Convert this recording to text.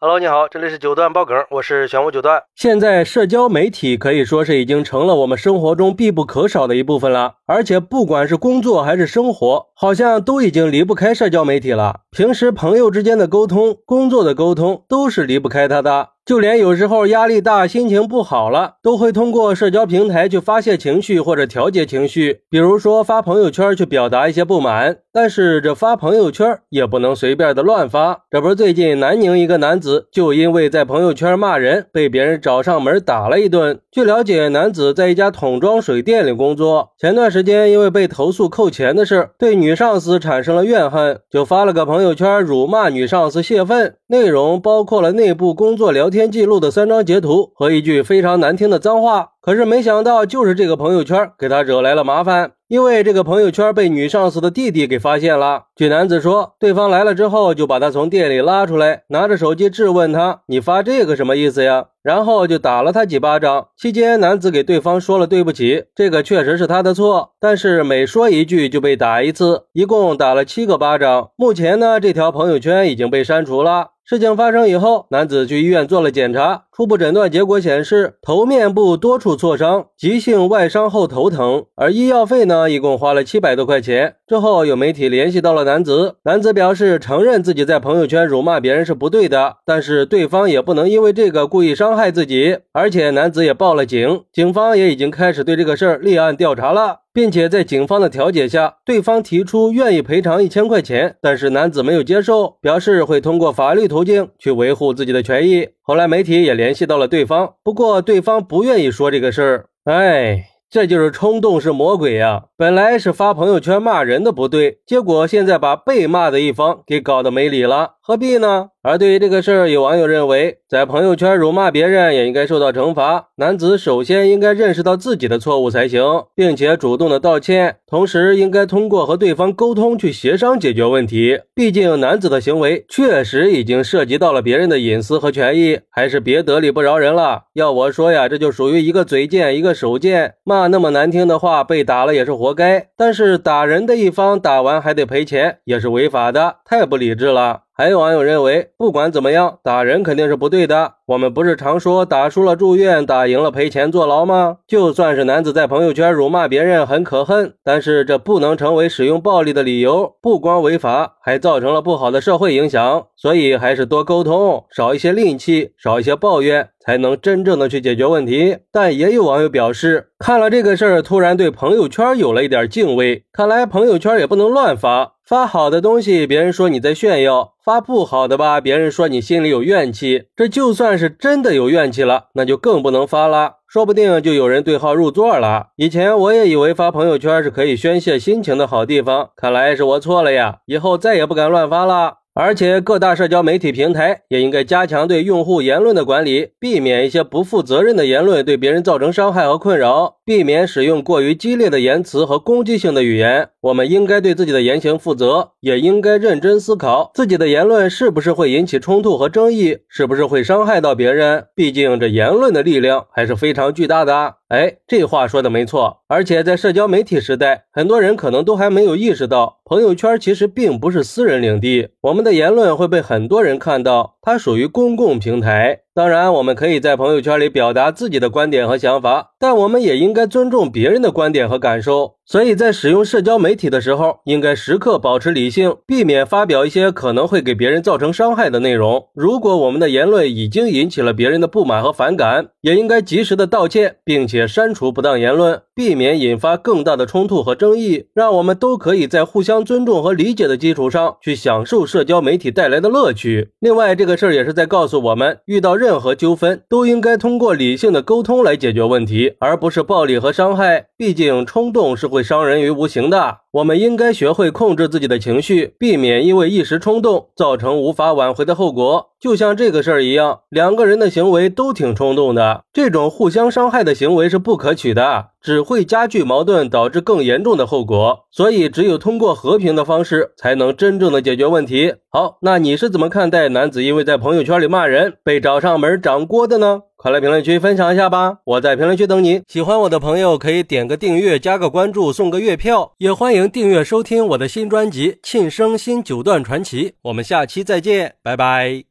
Hello，你好，这里是九段爆梗，我是玄武九段。现在社交媒体可以说是已经成了我们生活中必不可少的一部分了，而且不管是工作还是生活，好像都已经离不开社交媒体了。平时朋友之间的沟通、工作的沟通都是离不开它的。就连有时候压力大、心情不好了，都会通过社交平台去发泄情绪或者调节情绪，比如说发朋友圈去表达一些不满。但是这发朋友圈也不能随便的乱发。这不是最近南宁一个男子就因为在朋友圈骂人，被别人找上门打了一顿。据了解，男子在一家桶装水店里工作，前段时间因为被投诉扣钱的事，对女上司产生了怨恨，就发了个朋友圈辱骂女上司泄愤，内容包括了内部工作聊天。天记录的三张截图和一句非常难听的脏话，可是没想到就是这个朋友圈给他惹来了麻烦，因为这个朋友圈被女上司的弟弟给发现了。据男子说，对方来了之后就把他从店里拉出来，拿着手机质问他：“你发这个什么意思呀？”然后就打了他几巴掌。期间，男子给对方说了对不起，这个确实是他的错，但是每说一句就被打一次，一共打了七个巴掌。目前呢，这条朋友圈已经被删除了。事情发生以后，男子去医院做了检查，初步诊断结果显示头面部多处挫伤，急性外伤后头疼，而医药费呢，一共花了七百多块钱。之后有媒体联系到了男子，男子表示承认自己在朋友圈辱骂别人是不对的，但是对方也不能因为这个故意伤害自己，而且男子也报了警，警方也已经开始对这个事儿立案调查了。并且在警方的调解下，对方提出愿意赔偿一千块钱，但是男子没有接受，表示会通过法律途径去维护自己的权益。后来媒体也联系到了对方，不过对方不愿意说这个事儿。哎，这就是冲动是魔鬼呀！本来是发朋友圈骂人的不对，结果现在把被骂的一方给搞得没理了。何必呢？而对于这个事儿，有网友认为，在朋友圈辱骂别人也应该受到惩罚。男子首先应该认识到自己的错误才行，并且主动的道歉，同时应该通过和对方沟通去协商解决问题。毕竟男子的行为确实已经涉及到了别人的隐私和权益，还是别得理不饶人了。要我说呀，这就属于一个嘴贱一个手贱，骂那么难听的话，被打了也是活活该。但是打人的一方打完还得赔钱，也是违法的，太不理智了。还有网友认为，不管怎么样，打人肯定是不对的。我们不是常说打输了住院，打赢了赔钱坐牢吗？就算是男子在朋友圈辱骂别人很可恨，但是这不能成为使用暴力的理由。不光违法，还造成了不好的社会影响。所以还是多沟通，少一些戾气，少一些抱怨，才能真正的去解决问题。但也有网友表示，看了这个事儿，突然对朋友圈有了一点敬畏。看来朋友圈也不能乱发。发好的东西，别人说你在炫耀；发不好的吧，别人说你心里有怨气。这就算是真的有怨气了，那就更不能发了，说不定就有人对号入座了。以前我也以为发朋友圈是可以宣泄心情的好地方，看来是我错了呀，以后再也不敢乱发了。而且各大社交媒体平台也应该加强对用户言论的管理，避免一些不负责任的言论对别人造成伤害和困扰，避免使用过于激烈的言辞和攻击性的语言。我们应该对自己的言行负责，也应该认真思考自己的言论是不是会引起冲突和争议，是不是会伤害到别人。毕竟这言论的力量还是非常巨大的。哎，这话说的没错。而且在社交媒体时代，很多人可能都还没有意识到，朋友圈其实并不是私人领地，我们的言论会被很多人看到，它属于公共平台。当然，我们可以在朋友圈里表达自己的观点和想法，但我们也应该尊重别人的观点和感受。所以在使用社交媒体的时候，应该时刻保持理性，避免发表一些可能会给别人造成伤害的内容。如果我们的言论已经引起了别人的不满和反感，也应该及时的道歉，并且删除不当言论，避免引发更大的冲突和争议。让我们都可以在互相尊重和理解的基础上去享受社交媒体带来的乐趣。另外，这个事儿也是在告诉我们，遇到任何纠纷都应该通过理性的沟通来解决问题，而不是暴力和伤害。毕竟冲动是会。会伤人于无形的。我们应该学会控制自己的情绪，避免因为一时冲动造成无法挽回的后果。就像这个事儿一样，两个人的行为都挺冲动的，这种互相伤害的行为是不可取的，只会加剧矛盾，导致更严重的后果。所以，只有通过和平的方式，才能真正的解决问题。好，那你是怎么看待男子因为在朋友圈里骂人被找上门掌锅的呢？快来评论区分享一下吧！我在评论区等你。喜欢我的朋友可以点个订阅，加个关注，送个月票，也欢迎。订阅收听我的新专辑《庆生新九段传奇》，我们下期再见，拜拜。